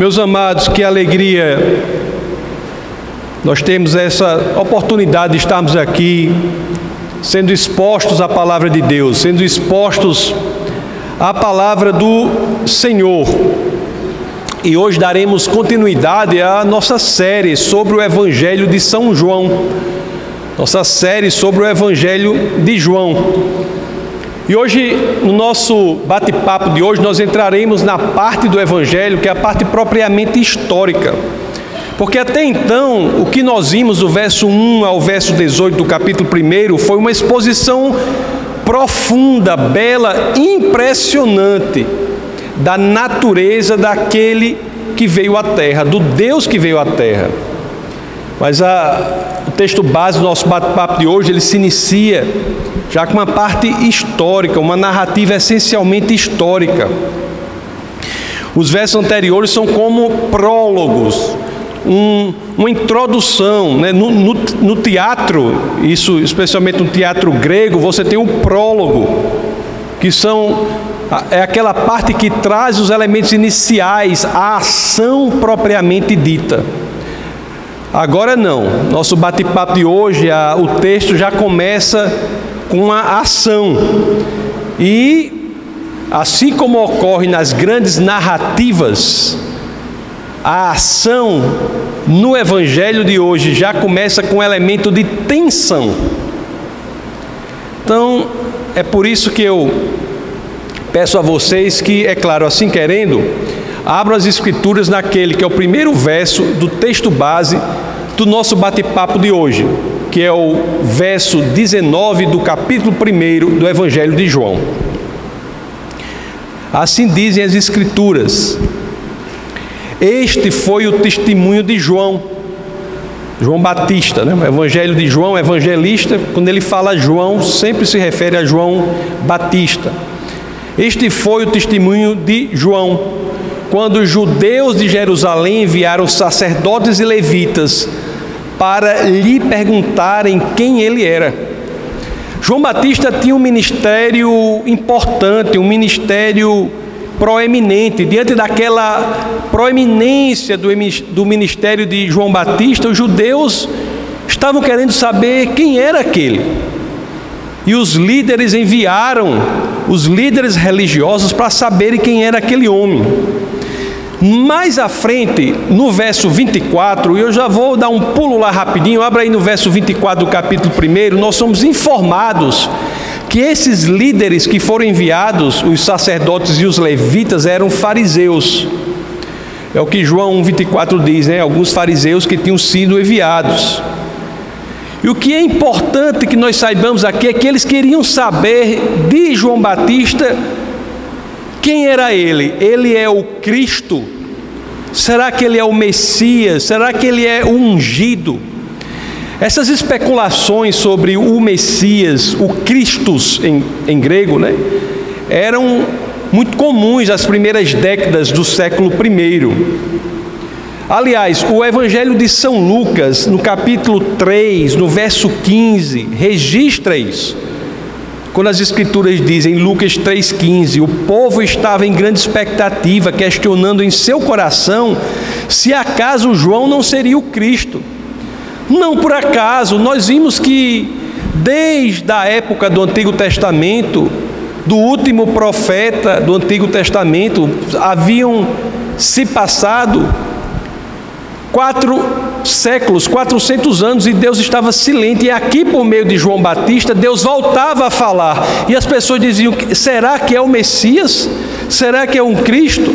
Meus amados, que alegria nós temos essa oportunidade de estarmos aqui, sendo expostos à palavra de Deus, sendo expostos à palavra do Senhor. E hoje daremos continuidade à nossa série sobre o Evangelho de São João, nossa série sobre o Evangelho de João. E hoje, no nosso bate-papo de hoje, nós entraremos na parte do Evangelho que é a parte propriamente histórica. Porque até então, o que nós vimos do verso 1 ao verso 18 do capítulo 1 foi uma exposição profunda, bela, impressionante da natureza daquele que veio à terra, do Deus que veio à terra. Mas a, o texto base do nosso bate-papo de hoje, ele se inicia já com uma parte histórica, uma narrativa essencialmente histórica. Os versos anteriores são como prólogos, um, uma introdução. Né? No, no, no, teatro, isso especialmente no teatro grego, você tem um prólogo, que são é aquela parte que traz os elementos iniciais, a ação propriamente dita. Agora não, nosso bate-papo de hoje, a, o texto já começa com uma ação. E, assim como ocorre nas grandes narrativas, a ação no Evangelho de hoje já começa com um elemento de tensão. Então, é por isso que eu peço a vocês que, é claro, assim querendo, abram as Escrituras naquele que é o primeiro verso do texto base do nosso bate-papo de hoje, que é o verso 19 do capítulo 1 do Evangelho de João. Assim dizem as Escrituras. Este foi o testemunho de João, João Batista, né? o Evangelho de João, evangelista, quando ele fala João, sempre se refere a João Batista. Este foi o testemunho de João, quando os judeus de Jerusalém enviaram sacerdotes e levitas para lhe perguntarem quem ele era. João Batista tinha um ministério importante, um ministério proeminente. Diante daquela proeminência do ministério de João Batista, os judeus estavam querendo saber quem era aquele. E os líderes enviaram os líderes religiosos para saberem quem era aquele homem. Mais à frente, no verso 24, e eu já vou dar um pulo lá rapidinho, abra aí no verso 24 do capítulo 1, nós somos informados que esses líderes que foram enviados, os sacerdotes e os levitas, eram fariseus. É o que João 24 diz, né? Alguns fariseus que tinham sido enviados. E o que é importante que nós saibamos aqui é que eles queriam saber de João Batista quem era ele. Ele é o Cristo? Será que ele é o Messias? Será que ele é o ungido? Essas especulações sobre o Messias, o Christus em, em grego, né, eram muito comuns nas primeiras décadas do século I. Aliás, o Evangelho de São Lucas, no capítulo 3, no verso 15, registra isso. Quando as Escrituras dizem, Lucas 3,15, o povo estava em grande expectativa, questionando em seu coração se acaso João não seria o Cristo. Não por acaso, nós vimos que desde a época do Antigo Testamento, do último profeta do Antigo Testamento, haviam se passado quatro séculos, 400 anos, e Deus estava silente. E aqui, por meio de João Batista, Deus voltava a falar. E as pessoas diziam: será que é o Messias? Será que é um Cristo?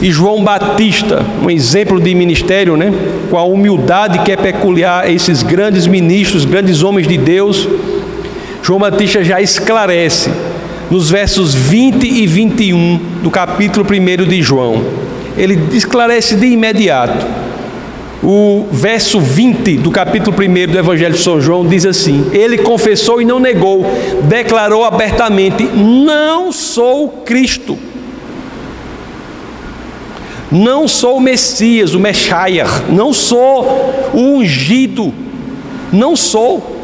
E João Batista, um exemplo de ministério, né? com a humildade que é peculiar a esses grandes ministros, grandes homens de Deus, João Batista já esclarece nos versos 20 e 21 do capítulo 1 de João. Ele esclarece de imediato. O verso 20 do capítulo 1 do Evangelho de São João diz assim: Ele confessou e não negou, declarou abertamente: Não sou Cristo não sou o Messias, o Messias, não sou o ungido, não sou.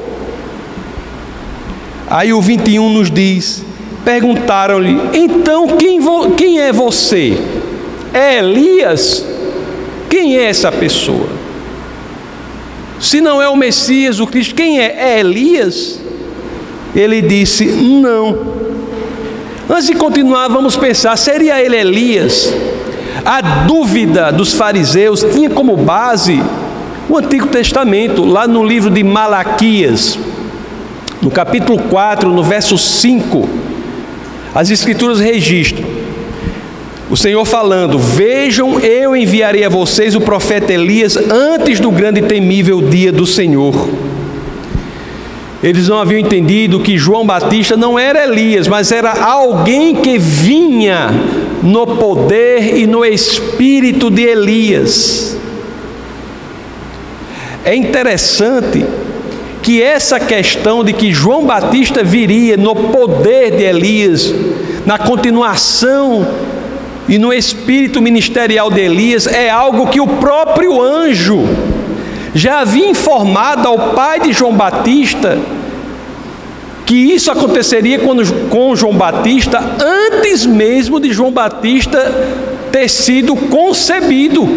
Aí o 21 nos diz: perguntaram-lhe, então quem, quem é você? É Elias, quem é essa pessoa? Se não é o Messias, o Cristo, quem é? É Elias? Ele disse: Não. Antes de continuar, vamos pensar: seria ele Elias? A dúvida dos fariseus tinha como base o Antigo Testamento, lá no livro de Malaquias, no capítulo 4, no verso 5, as Escrituras registram o Senhor falando: Vejam, eu enviarei a vocês o profeta Elias antes do grande e temível dia do Senhor. Eles não haviam entendido que João Batista não era Elias, mas era alguém que vinha no poder e no espírito de Elias. É interessante que essa questão de que João Batista viria no poder de Elias, na continuação e no espírito ministerial de Elias, é algo que o próprio anjo já havia informado ao pai de João Batista que isso aconteceria quando, com João Batista antes mesmo de João Batista ter sido concebido.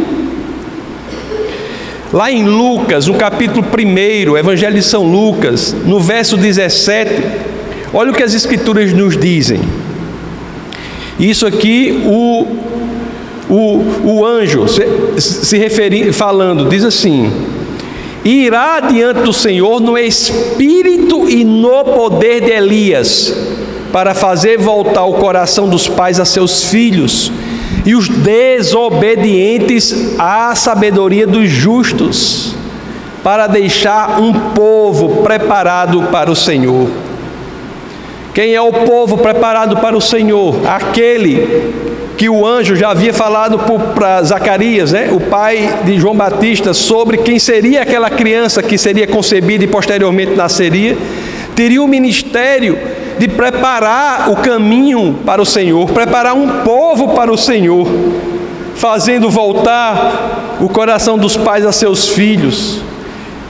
Lá em Lucas, no capítulo 1, Evangelho de São Lucas, no verso 17, olha o que as Escrituras nos dizem. Isso aqui, o, o, o anjo se, se referindo, falando, diz assim: irá diante do Senhor no espírito e no poder de Elias, para fazer voltar o coração dos pais a seus filhos e os desobedientes à sabedoria dos justos, para deixar um povo preparado para o Senhor. Quem é o povo preparado para o Senhor? Aquele que o anjo já havia falado para Zacarias, né, o pai de João Batista, sobre quem seria aquela criança que seria concebida e posteriormente nasceria, teria o ministério de preparar o caminho para o Senhor, preparar um povo para o Senhor, fazendo voltar o coração dos pais a seus filhos,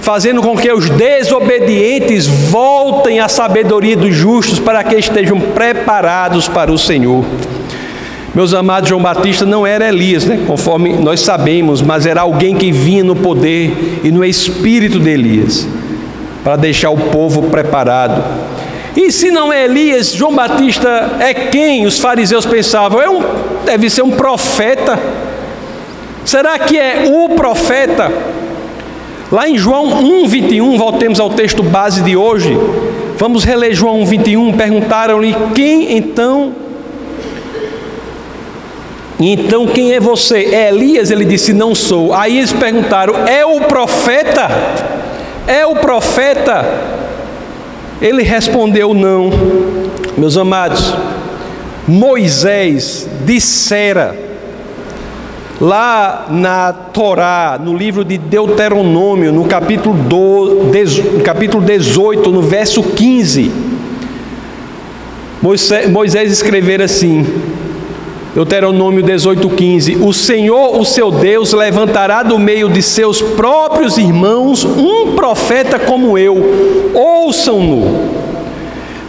fazendo com que os desobedientes voltem à sabedoria dos justos para que estejam preparados para o Senhor. Meus amados, João Batista não era Elias, né? conforme nós sabemos, mas era alguém que vinha no poder e no espírito de Elias, para deixar o povo preparado. E se não é Elias, João Batista é quem os fariseus pensavam? É um, deve ser um profeta. Será que é o profeta? Lá em João 1,21, voltemos ao texto base de hoje. Vamos reler João 1,21. Perguntaram-lhe quem então. Então quem é você? É Elias? Ele disse: Não sou. Aí eles perguntaram: É o profeta? É o profeta? Ele respondeu: Não. Meus amados, Moisés dissera, lá na Torá, no livro de Deuteronômio, no capítulo, do, no capítulo 18, no verso 15, Moisés, escrever assim: Deuteronômio 18,15: O Senhor, o seu Deus, levantará do meio de seus próprios irmãos um profeta como eu, ouçam-no.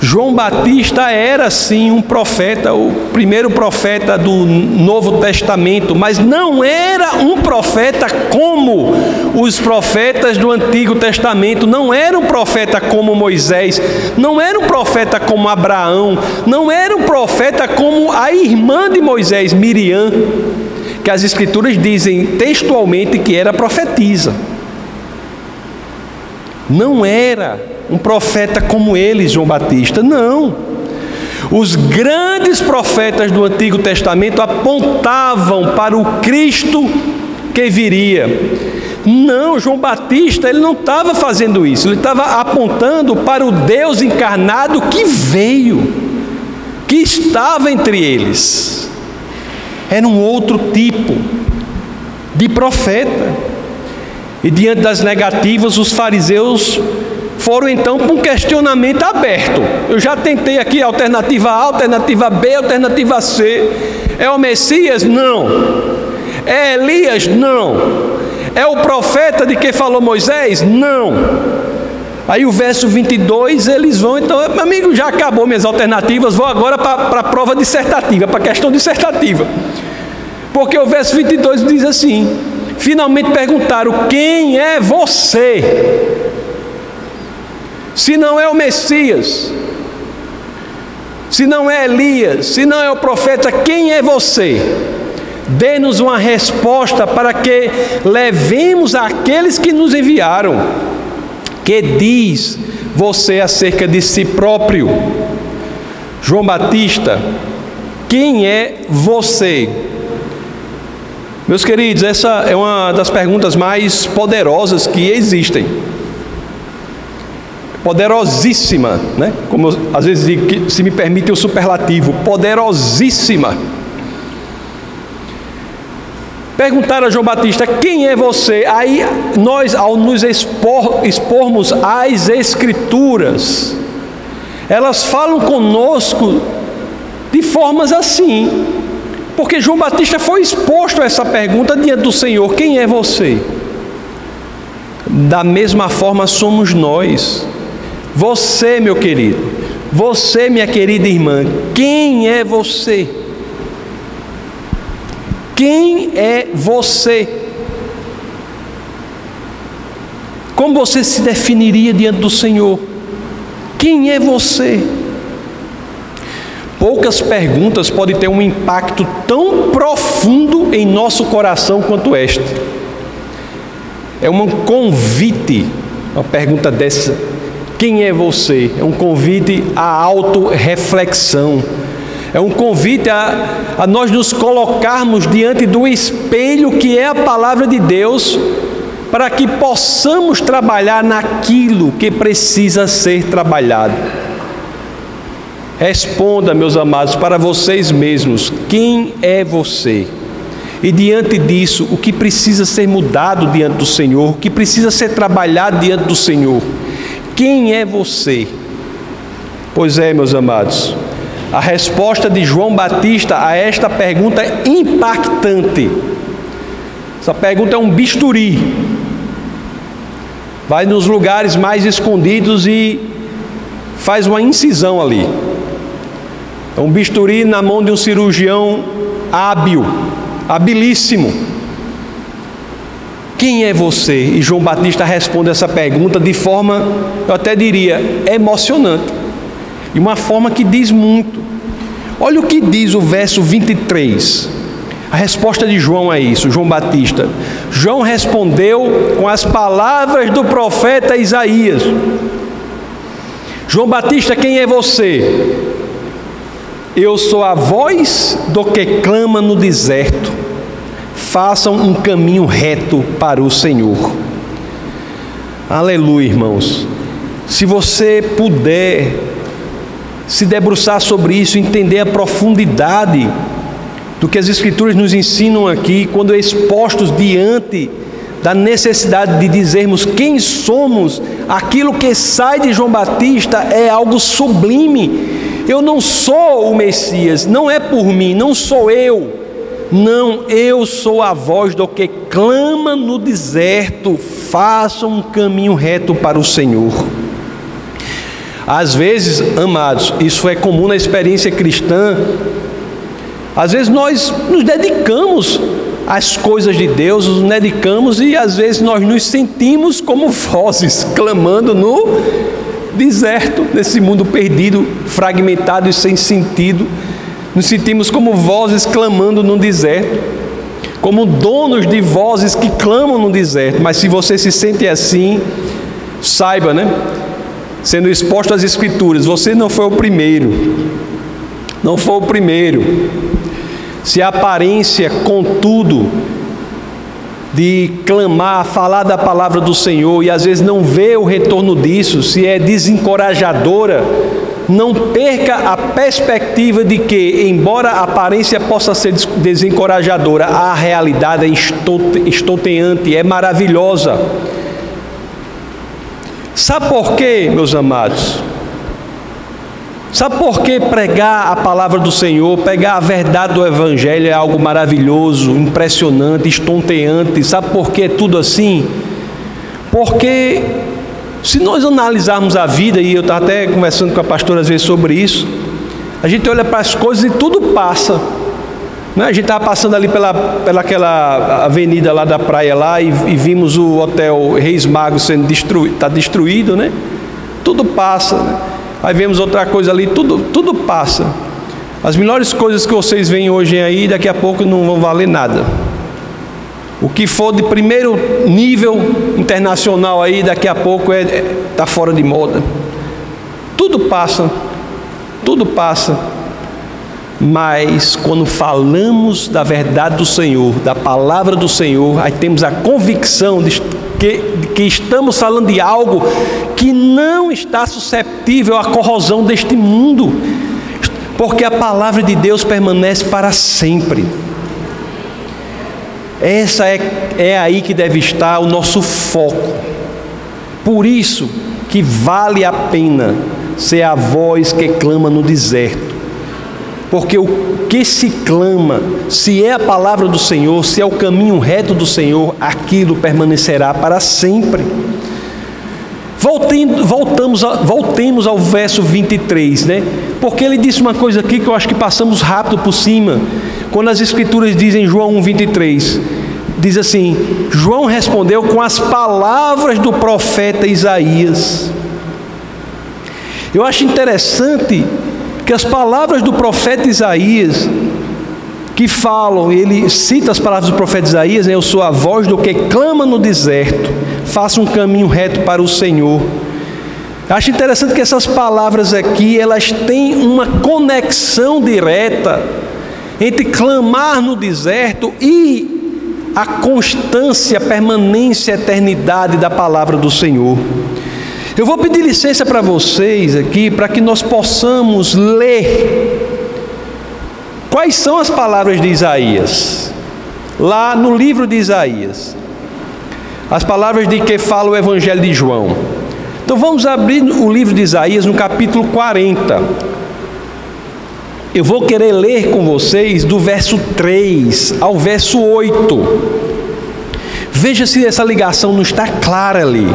João Batista era sim um profeta, o primeiro profeta do Novo Testamento, mas não era um profeta como os profetas do Antigo Testamento, não era um profeta como Moisés, não era um profeta como Abraão, não era um profeta como a irmã de Moisés, Miriam, que as Escrituras dizem textualmente que era profetisa. Não era um profeta como ele, João Batista. Não. Os grandes profetas do Antigo Testamento apontavam para o Cristo que viria. Não, João Batista, ele não estava fazendo isso, ele estava apontando para o Deus encarnado que veio, que estava entre eles. Era um outro tipo de profeta. E diante das negativas, os fariseus foram então para um questionamento aberto. Eu já tentei aqui alternativa A, alternativa B, alternativa C. É o Messias? Não. É Elias? Não. É o profeta de que falou Moisés? Não. Aí o verso 22, eles vão, então, amigo, já acabou minhas alternativas, vou agora para a prova dissertativa, para a questão dissertativa. Porque o verso 22 diz assim: Finalmente perguntaram: Quem é você? Se não é o Messias, se não é Elias, se não é o profeta, quem é você? Dê-nos uma resposta para que levemos aqueles que nos enviaram. Que diz você acerca de si próprio? João Batista, quem é você? Meus queridos, essa é uma das perguntas mais poderosas que existem. Poderosíssima, né? Como eu, às vezes digo, se me permite o superlativo, poderosíssima. Perguntaram a João Batista: Quem é você? Aí nós, ao nos expor, expormos as Escrituras, elas falam conosco de formas assim, porque João Batista foi exposto a essa pergunta diante do Senhor: Quem é você? Da mesma forma somos nós. Você, meu querido, você, minha querida irmã, quem é você? Quem é você? Como você se definiria diante do Senhor? Quem é você? Poucas perguntas podem ter um impacto tão profundo em nosso coração quanto esta. É um convite, uma pergunta dessa. Quem é você? É um convite à autorreflexão. É um convite a, a nós nos colocarmos diante do espelho que é a palavra de Deus, para que possamos trabalhar naquilo que precisa ser trabalhado. Responda, meus amados, para vocês mesmos: quem é você? E diante disso, o que precisa ser mudado diante do Senhor, o que precisa ser trabalhado diante do Senhor? Quem é você? Pois é, meus amados, a resposta de João Batista a esta pergunta é impactante. Essa pergunta é um bisturi. Vai nos lugares mais escondidos e faz uma incisão ali. É um bisturi na mão de um cirurgião hábil, habilíssimo. Quem é você? E João Batista responde essa pergunta de forma, eu até diria, emocionante. De uma forma que diz muito. Olha o que diz o verso 23. A resposta de João é isso, João Batista. João respondeu com as palavras do profeta Isaías. João Batista, quem é você? Eu sou a voz do que clama no deserto. Façam um caminho reto para o Senhor. Aleluia, irmãos. Se você puder se debruçar sobre isso, entender a profundidade do que as Escrituras nos ensinam aqui, quando expostos diante da necessidade de dizermos quem somos, aquilo que sai de João Batista é algo sublime eu não sou o Messias, não é por mim, não sou eu. Não, eu sou a voz do que clama no deserto, faça um caminho reto para o Senhor. Às vezes, amados, isso é comum na experiência cristã. Às vezes nós nos dedicamos às coisas de Deus, nos dedicamos e às vezes nós nos sentimos como vozes clamando no deserto, nesse mundo perdido, fragmentado e sem sentido. Nos sentimos como vozes clamando no deserto, como donos de vozes que clamam no deserto. Mas se você se sente assim, saiba, né? Sendo exposto às Escrituras, você não foi o primeiro. Não foi o primeiro. Se a aparência, contudo, de clamar, falar da palavra do Senhor e às vezes não vê o retorno disso, se é desencorajadora, não perca a perspectiva de que, embora a aparência possa ser desencorajadora, a realidade é estonteante, é maravilhosa. Sabe por quê, meus amados? Sabe por que pregar a palavra do Senhor, pegar a verdade do Evangelho é algo maravilhoso, impressionante, estonteante? Sabe por que é tudo assim? Porque se nós analisarmos a vida, e eu estava até conversando com a pastora às vezes sobre isso, a gente olha para as coisas e tudo passa. Né? A gente estava passando ali pela, pela aquela avenida lá da praia lá e, e vimos o hotel Reis Magos sendo destruído, está destruído, né? Tudo passa. Né? Aí vemos outra coisa ali, tudo, tudo passa. As melhores coisas que vocês veem hoje aí, daqui a pouco não vão valer nada. O que for de primeiro nível internacional aí, daqui a pouco está é, é, tá fora de moda. Tudo passa, tudo passa. Mas quando falamos da verdade do Senhor, da palavra do Senhor, aí temos a convicção de que, que estamos falando de algo que não está susceptível à corrosão deste mundo, porque a palavra de Deus permanece para sempre. Essa é, é aí que deve estar o nosso foco. Por isso que vale a pena ser a voz que clama no deserto porque o que se clama, se é a palavra do Senhor, se é o caminho reto do Senhor, aquilo permanecerá para sempre. Voltemos, voltemos ao verso 23, né? Porque ele disse uma coisa aqui que eu acho que passamos rápido por cima. Quando as Escrituras dizem João 1, 23, diz assim: João respondeu com as palavras do profeta Isaías. Eu acho interessante que as palavras do profeta Isaías, que falam, ele cita as palavras do profeta Isaías, né, eu sou a voz do que clama no deserto, faça um caminho reto para o Senhor. Acho interessante que essas palavras aqui, elas têm uma conexão direta entre clamar no deserto e a constância, a permanência, a eternidade da palavra do Senhor. Eu vou pedir licença para vocês aqui, para que nós possamos ler quais são as palavras de Isaías, lá no livro de Isaías, as palavras de que fala o Evangelho de João. Então vamos abrir o livro de Isaías no capítulo 40. Eu vou querer ler com vocês do verso 3 ao verso 8. Veja se essa ligação não está clara ali.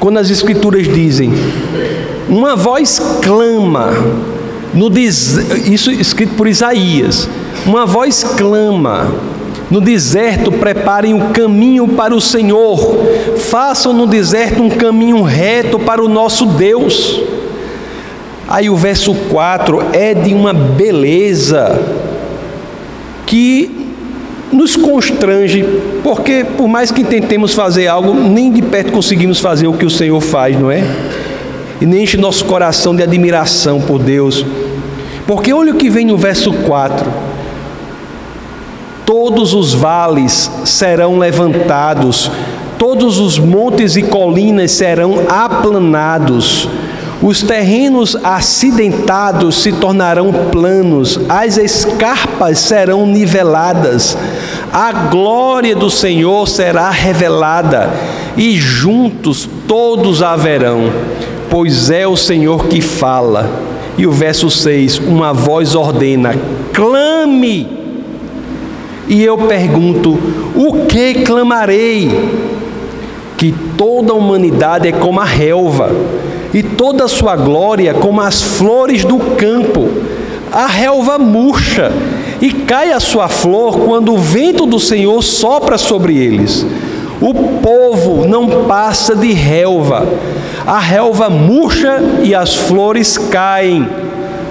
Quando as escrituras dizem, uma voz clama, no isso escrito por Isaías, uma voz clama, no deserto preparem o um caminho para o Senhor, façam no deserto um caminho reto para o nosso Deus. Aí o verso 4 é de uma beleza que nos constrange, porque por mais que tentemos fazer algo, nem de perto conseguimos fazer o que o Senhor faz, não é? E nem enche nosso coração de admiração por Deus. Porque olha o que vem no verso 4: Todos os vales serão levantados, todos os montes e colinas serão aplanados os terrenos acidentados se tornarão planos, as escarpas serão niveladas, a glória do Senhor será revelada, e juntos todos a verão, pois é o Senhor que fala. E o verso 6: uma voz ordena: clame. E eu pergunto: o que clamarei? Que toda a humanidade é como a relva e toda a sua glória como as flores do campo. A relva murcha e cai a sua flor quando o vento do Senhor sopra sobre eles. O povo não passa de relva. A relva murcha e as flores caem,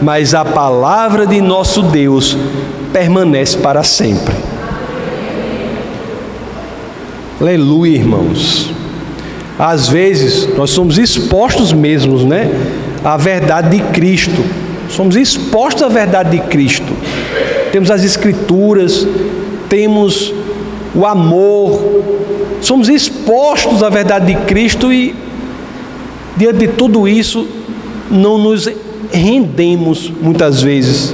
mas a palavra de nosso Deus permanece para sempre. Aleluia, irmãos. Às vezes nós somos expostos mesmos, né, à verdade de Cristo. Somos expostos à verdade de Cristo. Temos as escrituras, temos o amor, somos expostos à verdade de Cristo e diante de tudo isso não nos rendemos muitas vezes.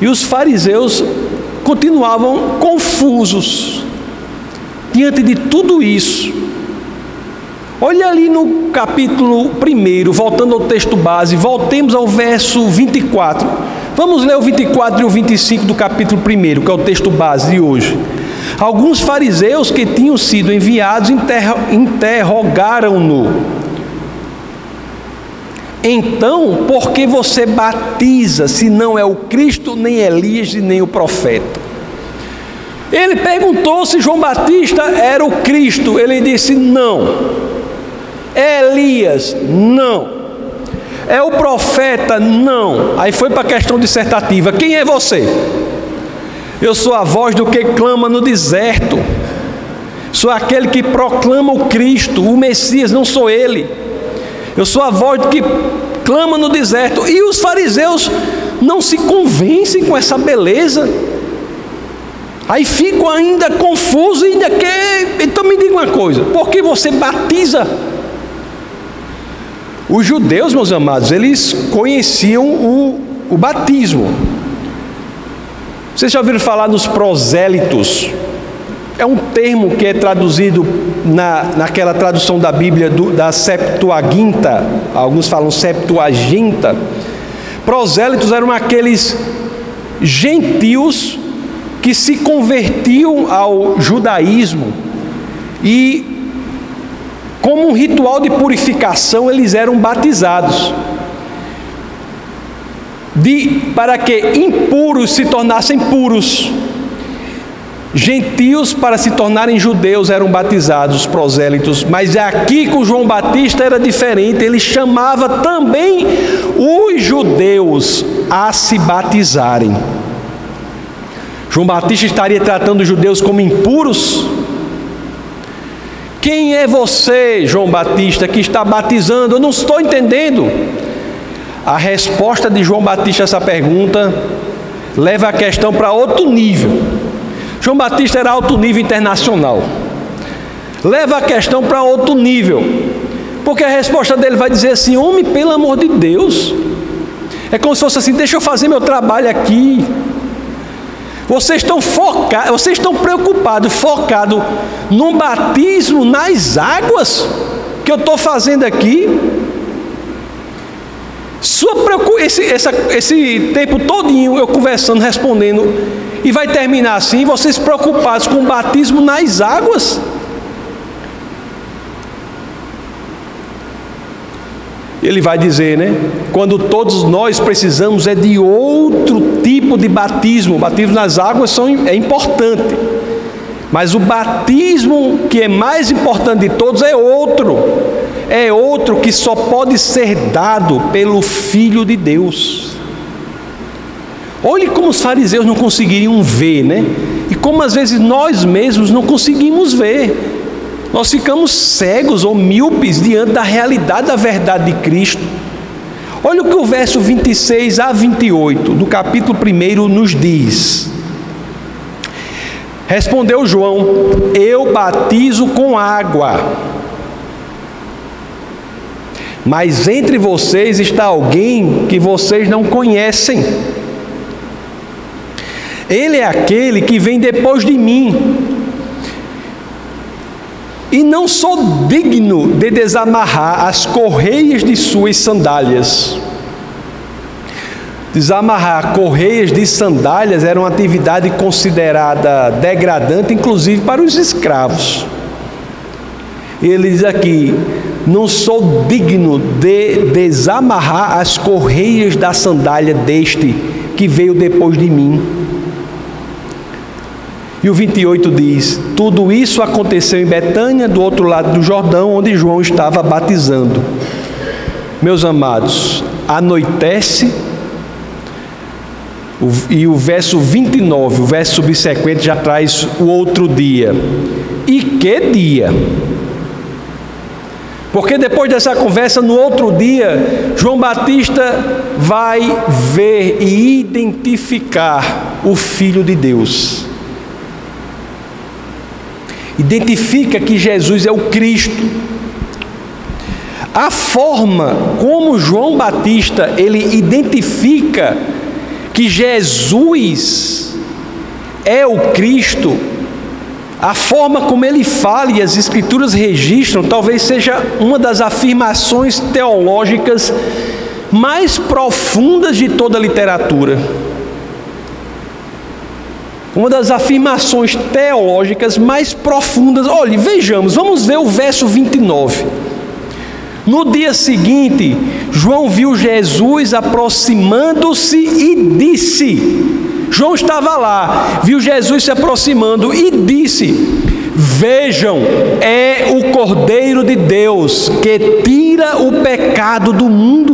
E os fariseus continuavam confusos diante de tudo isso. Olha ali no capítulo 1, voltando ao texto base, voltemos ao verso 24. Vamos ler o 24 e o 25 do capítulo 1, que é o texto base de hoje. Alguns fariseus que tinham sido enviados interrogaram-no. Então, por que você batiza se não é o Cristo, nem Elias nem o profeta? Ele perguntou se João Batista era o Cristo. Ele disse: Não. Elias? Não. É o profeta? Não. Aí foi para a questão dissertativa: Quem é você? Eu sou a voz do que clama no deserto. Sou aquele que proclama o Cristo, o Messias, não sou ele. Eu sou a voz do que clama no deserto. E os fariseus não se convencem com essa beleza. Aí ficam ainda confusos, ainda quer. Então me diga uma coisa: por que você batiza? Os judeus, meus amados, eles conheciam o, o batismo. Vocês já ouviram falar nos prosélitos? É um termo que é traduzido na, naquela tradução da Bíblia do, da Septuaginta, alguns falam Septuaginta. Prosélitos eram aqueles gentios que se convertiam ao judaísmo e, como um ritual de purificação, eles eram batizados. De, para que impuros se tornassem puros. Gentios, para se tornarem judeus, eram batizados, os prosélitos, mas aqui com João Batista era diferente, ele chamava também os judeus a se batizarem. João Batista estaria tratando os judeus como impuros? Quem é você, João Batista, que está batizando? Eu não estou entendendo. A resposta de João Batista a essa pergunta leva a questão para outro nível. João Batista era alto nível internacional. Leva a questão para outro nível. Porque a resposta dele vai dizer assim: homem, pelo amor de Deus. É como se fosse assim: deixa eu fazer meu trabalho aqui. Vocês estão focados, vocês estão preocupados, focados no batismo nas águas que eu estou fazendo aqui. Sua esse, essa, esse tempo todinho eu conversando, respondendo, e vai terminar assim, vocês preocupados com o batismo nas águas. Ele vai dizer, né? Quando todos nós precisamos é de outro tipo de batismo. O batismo nas águas são, é importante. Mas o batismo que é mais importante de todos é outro. É outro que só pode ser dado pelo Filho de Deus. Olhe como os fariseus não conseguiriam ver, né? E como às vezes nós mesmos não conseguimos ver. Nós ficamos cegos ou míopes diante da realidade da verdade de Cristo. Olha o que o verso 26 a 28 do capítulo 1 nos diz. Respondeu João: Eu batizo com água. Mas entre vocês está alguém que vocês não conhecem. Ele é aquele que vem depois de mim e não sou digno de desamarrar as correias de suas sandálias. Desamarrar correias de sandálias era uma atividade considerada degradante, inclusive para os escravos. Ele diz aqui: não sou digno de desamarrar as correias da sandália deste que veio depois de mim. E o 28 diz: Tudo isso aconteceu em Betânia, do outro lado do Jordão, onde João estava batizando. Meus amados, anoitece, e o verso 29, o verso subsequente, já traz o outro dia. E que dia? Porque depois dessa conversa, no outro dia, João Batista vai ver e identificar o Filho de Deus identifica que Jesus é o Cristo. A forma como João Batista ele identifica que Jesus é o Cristo, a forma como ele fala e as escrituras registram, talvez seja uma das afirmações teológicas mais profundas de toda a literatura. Uma das afirmações teológicas mais profundas. Olhe, vejamos, vamos ver o verso 29. No dia seguinte, João viu Jesus aproximando-se e disse: João estava lá, viu Jesus se aproximando e disse: Vejam, é o Cordeiro de Deus que tira o pecado do mundo.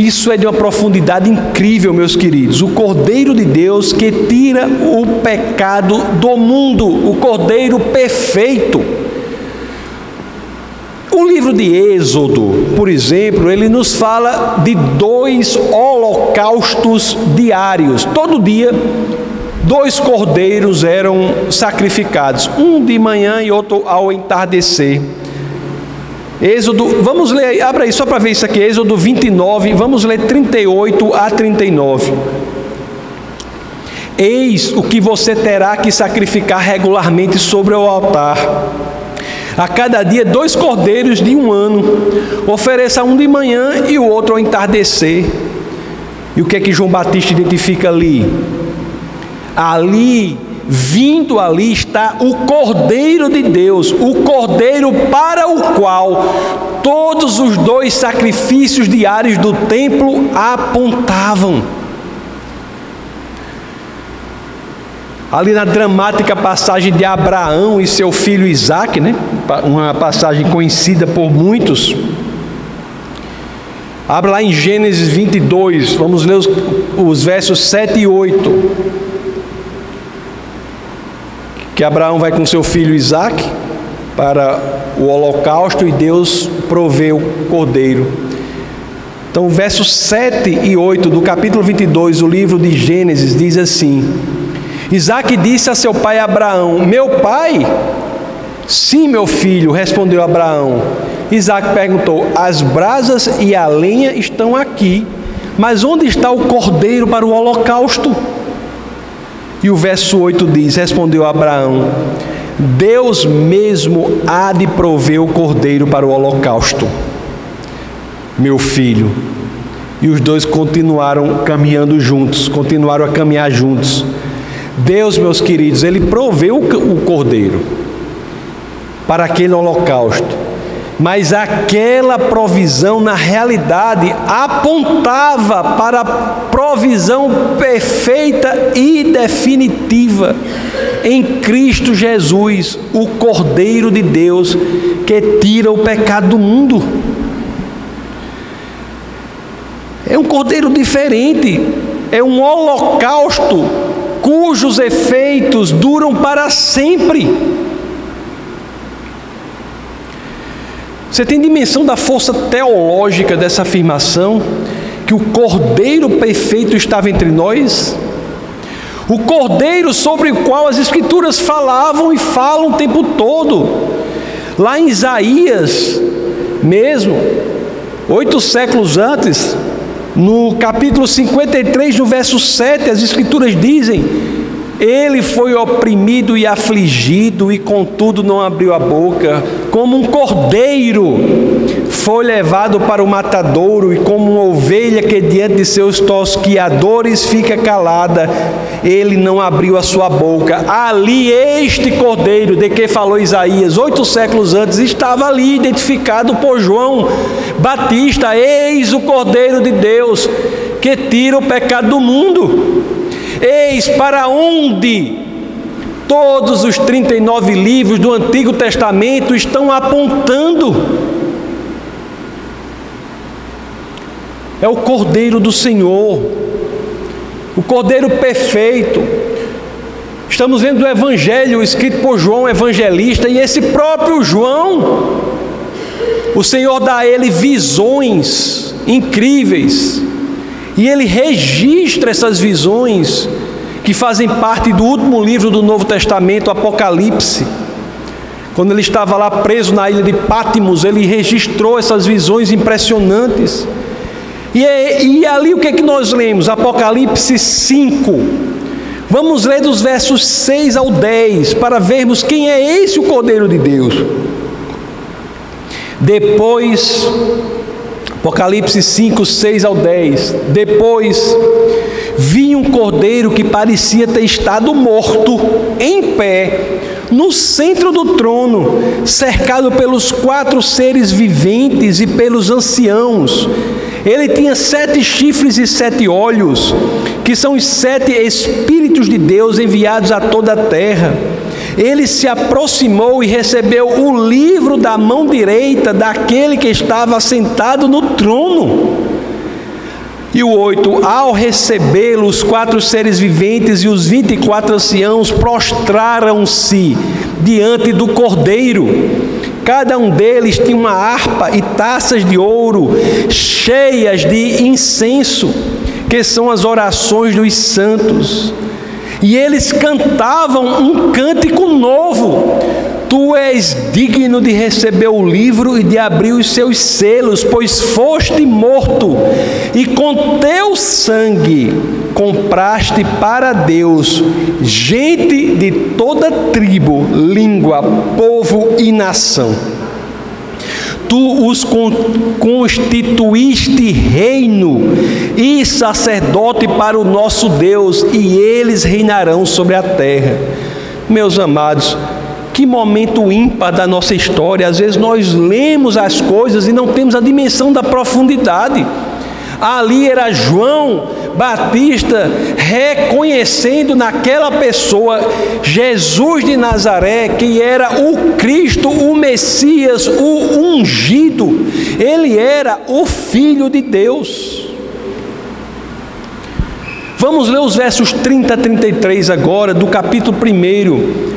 Isso é de uma profundidade incrível, meus queridos. O Cordeiro de Deus que tira o pecado do mundo, o Cordeiro perfeito. O livro de Êxodo, por exemplo, ele nos fala de dois holocaustos diários. Todo dia, dois cordeiros eram sacrificados, um de manhã e outro ao entardecer. Êxodo, vamos ler, abra aí só para ver isso aqui, Êxodo 29, vamos ler 38 a 39. Eis o que você terá que sacrificar regularmente sobre o altar a cada dia dois cordeiros de um ano. Ofereça um de manhã e o outro ao entardecer. E o que é que João Batista identifica ali? Ali, vindo ali está o Cordeiro de Deus, o Cordeiro para o qual todos os dois sacrifícios diários do templo apontavam. ali na dramática passagem de Abraão e seu filho Isaac, né? uma passagem conhecida por muitos. Abra lá em Gênesis 22, vamos ler os, os versos 7 e 8. Que Abraão vai com seu filho Isaac para o holocausto e Deus provê o cordeiro. Então, versos 7 e 8 do capítulo 22 do livro de Gênesis diz assim: Isaac disse a seu pai Abraão: Meu pai? Sim, meu filho, respondeu Abraão. Isaac perguntou: As brasas e a lenha estão aqui, mas onde está o cordeiro para o holocausto? E o verso 8 diz: Respondeu Abraão: Deus mesmo há de prover o cordeiro para o holocausto, meu filho. E os dois continuaram caminhando juntos, continuaram a caminhar juntos. Deus, meus queridos, Ele proveu o cordeiro para aquele holocausto. Mas aquela provisão, na realidade, apontava para a provisão perfeita e definitiva em Cristo Jesus, o Cordeiro de Deus que tira o pecado do mundo. É um cordeiro diferente, é um holocausto cujos efeitos duram para sempre. Você tem dimensão da força teológica dessa afirmação? Que o Cordeiro perfeito estava entre nós? O Cordeiro sobre o qual as Escrituras falavam e falam o tempo todo. Lá em Isaías, mesmo, oito séculos antes, no capítulo 53, no verso 7, as Escrituras dizem: Ele foi oprimido e afligido, e contudo não abriu a boca, como um cordeiro foi levado para o matadouro, e como uma ovelha que diante de seus tosquiadores fica calada, ele não abriu a sua boca. Ali, este cordeiro de que falou Isaías, oito séculos antes, estava ali identificado por João Batista: Eis o cordeiro de Deus que tira o pecado do mundo. Eis para onde todos os 39 livros do Antigo Testamento estão apontando. É o Cordeiro do Senhor, o Cordeiro perfeito. Estamos vendo o Evangelho escrito por João Evangelista, e esse próprio João, o Senhor dá a ele visões incríveis, e ele registra essas visões que fazem parte do último livro do Novo Testamento, Apocalipse. Quando ele estava lá preso na ilha de Pátimos, ele registrou essas visões impressionantes. E, e ali o que é que nós lemos? Apocalipse 5. Vamos ler dos versos 6 ao 10 para vermos quem é esse o Cordeiro de Deus. Depois, Apocalipse 5, 6 ao 10. Depois vi um cordeiro que parecia ter estado morto, em pé, no centro do trono, cercado pelos quatro seres viventes e pelos anciãos. Ele tinha sete chifres e sete olhos, que são os sete Espíritos de Deus enviados a toda a terra. Ele se aproximou e recebeu o livro da mão direita daquele que estava sentado no trono. E o oito, ao recebê-lo, os quatro seres viventes e os vinte e quatro anciãos prostraram-se diante do cordeiro. Cada um deles tinha uma harpa e taças de ouro cheias de incenso, que são as orações dos santos. E eles cantavam um cântico novo Tu és digno de receber o livro e de abrir os seus selos, pois foste morto, e com teu sangue compraste para Deus gente de toda tribo, língua, povo e nação. Tu os constituíste reino e sacerdote para o nosso Deus, e eles reinarão sobre a terra. Meus amados, que momento ímpar da nossa história. Às vezes nós lemos as coisas e não temos a dimensão da profundidade. Ali era João Batista reconhecendo naquela pessoa Jesus de Nazaré, que era o Cristo, o Messias, o ungido. Ele era o Filho de Deus. Vamos ler os versos 30 a 33 agora, do capítulo 1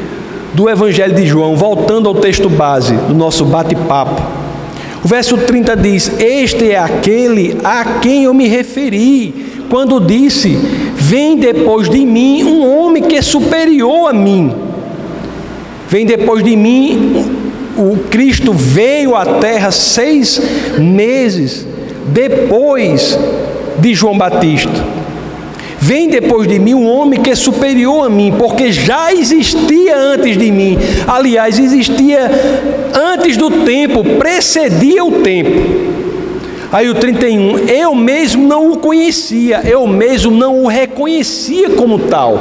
do Evangelho de João, voltando ao texto base do nosso bate-papo. O verso 30 diz: Este é aquele a quem eu me referi quando disse: Vem depois de mim um homem que é superior a mim. Vem depois de mim, o Cristo veio à terra seis meses depois de João Batista. Vem depois de mim um homem que é superior a mim, porque já existia antes de mim. Aliás, existia antes do tempo, precedia o tempo. Aí o 31, eu mesmo não o conhecia, eu mesmo não o reconhecia como tal.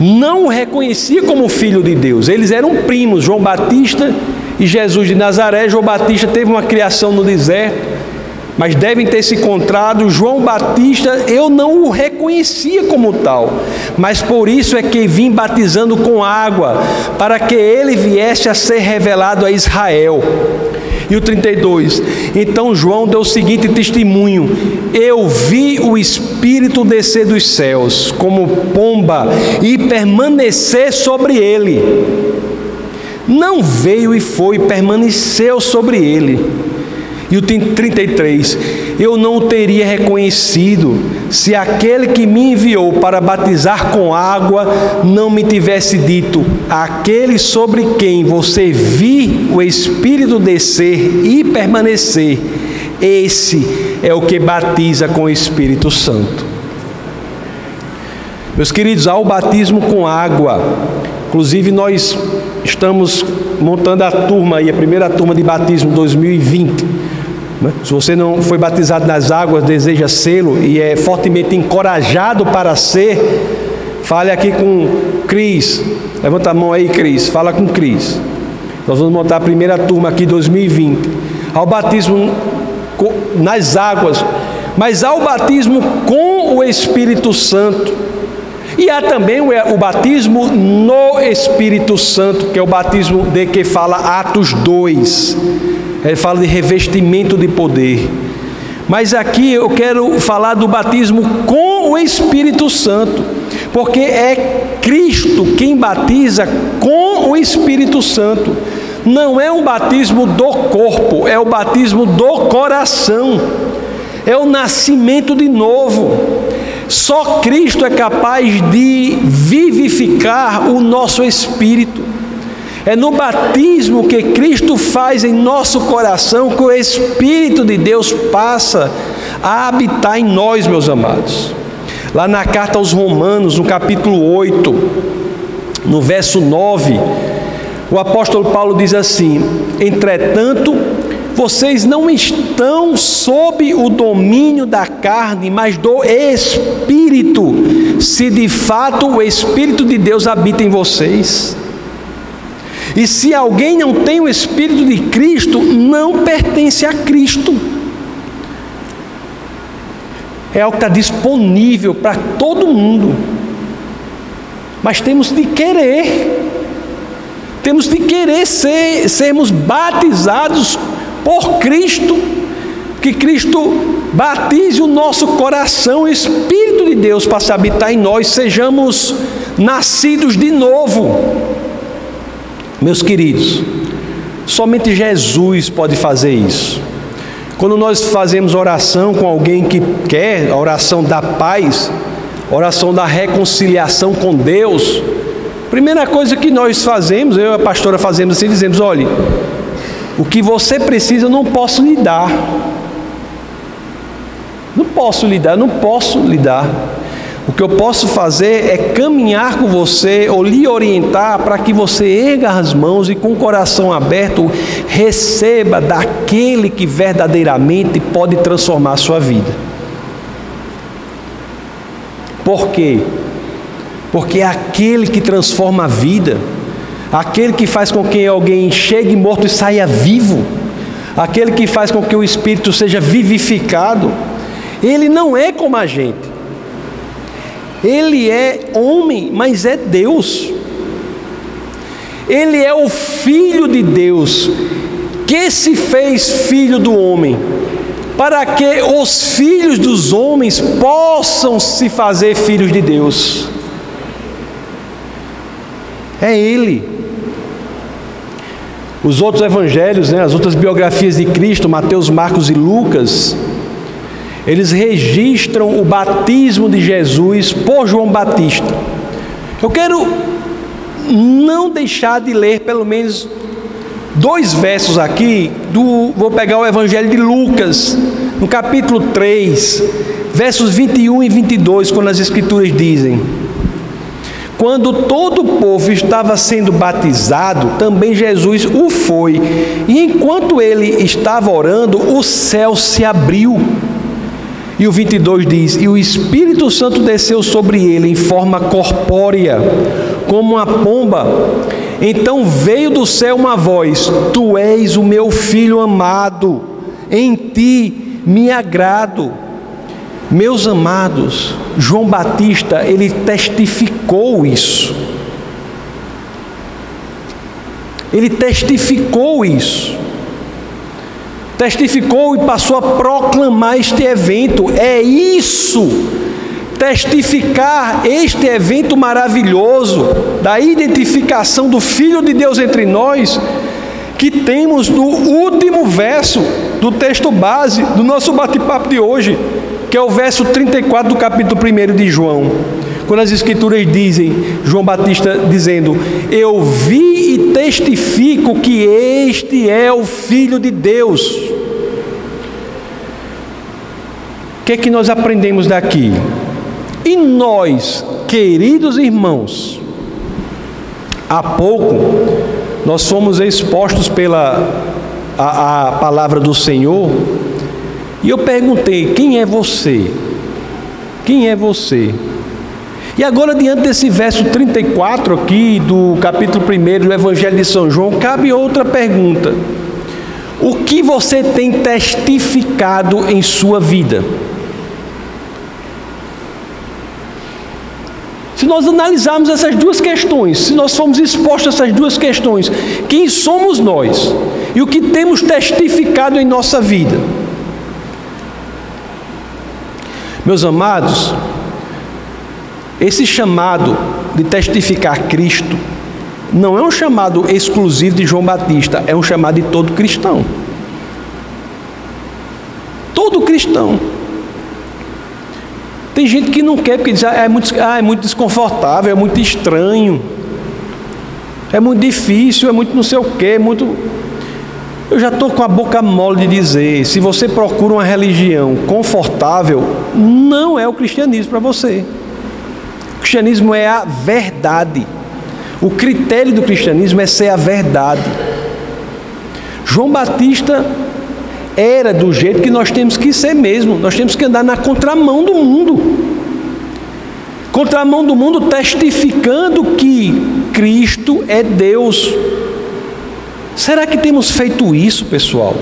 Não o reconhecia como filho de Deus. Eles eram primos, João Batista e Jesus de Nazaré. João Batista teve uma criação no deserto mas devem ter se encontrado João Batista, eu não o reconhecia como tal, mas por isso é que vim batizando com água, para que ele viesse a ser revelado a Israel. E o 32, então João deu o seguinte testemunho: Eu vi o Espírito descer dos céus, como pomba, e permanecer sobre ele. Não veio e foi, permaneceu sobre ele. E o 33, eu não o teria reconhecido se aquele que me enviou para batizar com água não me tivesse dito: aquele sobre quem você vi o Espírito descer e permanecer, esse é o que batiza com o Espírito Santo. Meus queridos, o batismo com água. Inclusive, nós estamos montando a turma aí, a primeira turma de batismo 2020. Né? Se você não foi batizado nas águas, deseja sê-lo e é fortemente encorajado para ser, fale aqui com Cris. Levanta a mão aí, Cris. Fala com Cris. Nós vamos montar a primeira turma aqui 2020. Ao batismo nas águas, mas ao batismo com o Espírito Santo. E há também o batismo no Espírito Santo, que é o batismo de que fala Atos 2. Ele fala de revestimento de poder. Mas aqui eu quero falar do batismo com o Espírito Santo, porque é Cristo quem batiza com o Espírito Santo. Não é um batismo do corpo, é o batismo do coração. É o nascimento de novo. Só Cristo é capaz de vivificar o nosso espírito. É no batismo que Cristo faz em nosso coração que o Espírito de Deus passa a habitar em nós, meus amados. Lá na carta aos Romanos, no capítulo 8, no verso 9, o apóstolo Paulo diz assim: Entretanto, vocês não estão sob o domínio da carne, mas do Espírito, se de fato o Espírito de Deus habita em vocês. E se alguém não tem o Espírito de Cristo, não pertence a Cristo. É algo que está disponível para todo mundo. Mas temos de querer. Temos de querer ser, sermos batizados por Cristo, que Cristo batize o nosso coração, o Espírito de Deus para se habitar em nós, sejamos nascidos de novo. Meus queridos, somente Jesus pode fazer isso. Quando nós fazemos oração com alguém que quer, a oração da paz, oração da reconciliação com Deus, primeira coisa que nós fazemos, eu e a pastora fazemos assim, dizemos: olhe, o que você precisa eu não posso lhe dar. Não posso lhe dar, não posso lhe dar. O que eu posso fazer é caminhar com você ou lhe orientar para que você erga as mãos e com o coração aberto receba daquele que verdadeiramente pode transformar a sua vida. Por quê? Porque é aquele que transforma a vida, aquele que faz com que alguém chegue morto e saia vivo, aquele que faz com que o espírito seja vivificado, ele não é como a gente. Ele é homem, mas é Deus. Ele é o Filho de Deus, que se fez filho do homem, para que os filhos dos homens possam se fazer filhos de Deus. É Ele. Os outros evangelhos, né, as outras biografias de Cristo, Mateus, Marcos e Lucas, eles registram o batismo de Jesus por João Batista. Eu quero não deixar de ler pelo menos dois versos aqui do vou pegar o evangelho de Lucas, no capítulo 3, versos 21 e 22, quando as escrituras dizem: Quando todo o povo estava sendo batizado, também Jesus o foi. E enquanto ele estava orando, o céu se abriu e o 22 diz: E o Espírito Santo desceu sobre ele em forma corpórea, como uma pomba. Então veio do céu uma voz: Tu és o meu filho amado, em ti me agrado. Meus amados, João Batista, ele testificou isso. Ele testificou isso testificou e passou a proclamar este evento. É isso, testificar este evento maravilhoso da identificação do Filho de Deus entre nós, que temos no último verso do texto base do nosso bate-papo de hoje, que é o verso 34 do capítulo 1 de João. Quando as escrituras dizem, João Batista dizendo: Eu vi e testifico que este é o Filho de Deus. O que é que nós aprendemos daqui? E nós, queridos irmãos, há pouco nós fomos expostos pela a, a palavra do Senhor e eu perguntei: quem é você? Quem é você? E agora, diante desse verso 34 aqui, do capítulo 1 do Evangelho de São João, cabe outra pergunta: O que você tem testificado em sua vida? Se nós analisarmos essas duas questões, se nós formos expostos a essas duas questões, quem somos nós e o que temos testificado em nossa vida? Meus amados, esse chamado de testificar Cristo não é um chamado exclusivo de João Batista, é um chamado de todo cristão. Todo cristão. Tem gente que não quer porque diz, ah, é, muito, ah, é muito desconfortável, é muito estranho, é muito difícil, é muito não sei o que, é muito. Eu já estou com a boca mole de dizer: se você procura uma religião confortável, não é o cristianismo para você cristianismo é a verdade. O critério do cristianismo é ser a verdade. João Batista era do jeito que nós temos que ser mesmo. Nós temos que andar na contramão do mundo. Contramão do mundo testificando que Cristo é Deus. Será que temos feito isso, pessoal?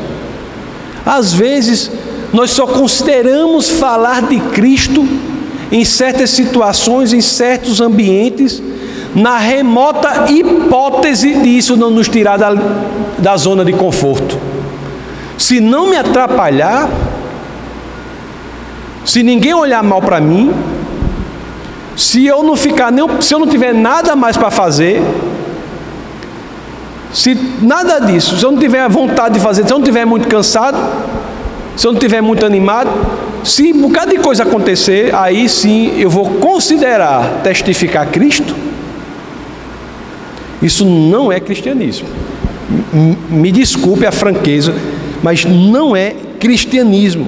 Às vezes, nós só consideramos falar de Cristo em certas situações, em certos ambientes, na remota hipótese disso não nos tirar da, da zona de conforto. Se não me atrapalhar, se ninguém olhar mal para mim, se eu não ficar nem, se eu não tiver nada mais para fazer, se nada disso, se eu não tiver vontade de fazer, se eu não tiver muito cansado, se eu não tiver muito animado, se um bocado de coisa acontecer, aí sim eu vou considerar testificar Cristo. Isso não é cristianismo. Me desculpe a franqueza, mas não é cristianismo.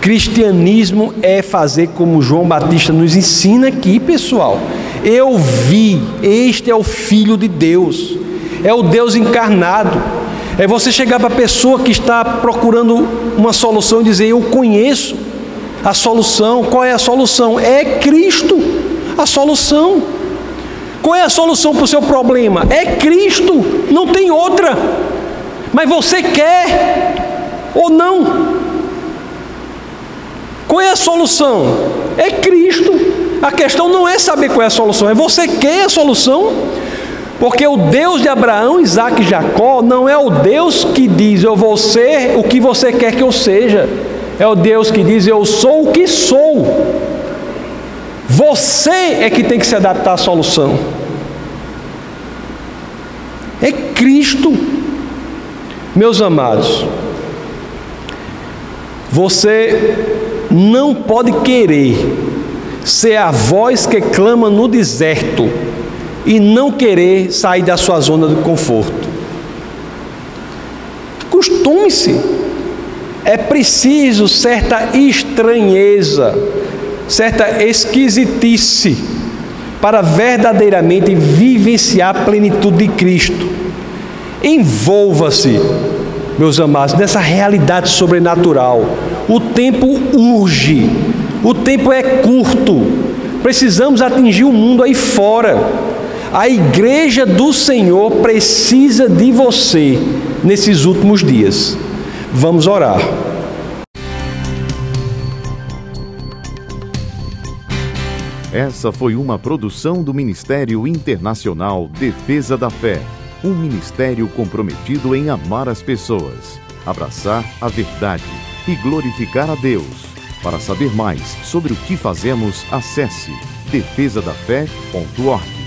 Cristianismo é fazer como João Batista nos ensina aqui, pessoal. Eu vi, este é o Filho de Deus, é o Deus encarnado. É você chegar para a pessoa que está procurando uma solução e dizer: Eu conheço a solução. Qual é a solução? É Cristo a solução. Qual é a solução para o seu problema? É Cristo, não tem outra. Mas você quer ou não? Qual é a solução? É Cristo. A questão não é saber qual é a solução, é você quer a solução? Porque o Deus de Abraão, Isaac e Jacó não é o Deus que diz eu vou ser o que você quer que eu seja. É o Deus que diz eu sou o que sou. Você é que tem que se adaptar à solução. É Cristo. Meus amados, você não pode querer ser a voz que clama no deserto e não querer sair da sua zona de conforto. Costume-se. É preciso certa estranheza, certa esquisitice para verdadeiramente vivenciar a plenitude de Cristo. Envolva-se, meus amados, nessa realidade sobrenatural. O tempo urge, o tempo é curto. Precisamos atingir o mundo aí fora. A igreja do Senhor precisa de você nesses últimos dias. Vamos orar. Essa foi uma produção do Ministério Internacional Defesa da Fé, um ministério comprometido em amar as pessoas, abraçar a verdade e glorificar a Deus. Para saber mais sobre o que fazemos, acesse defesadafé.org.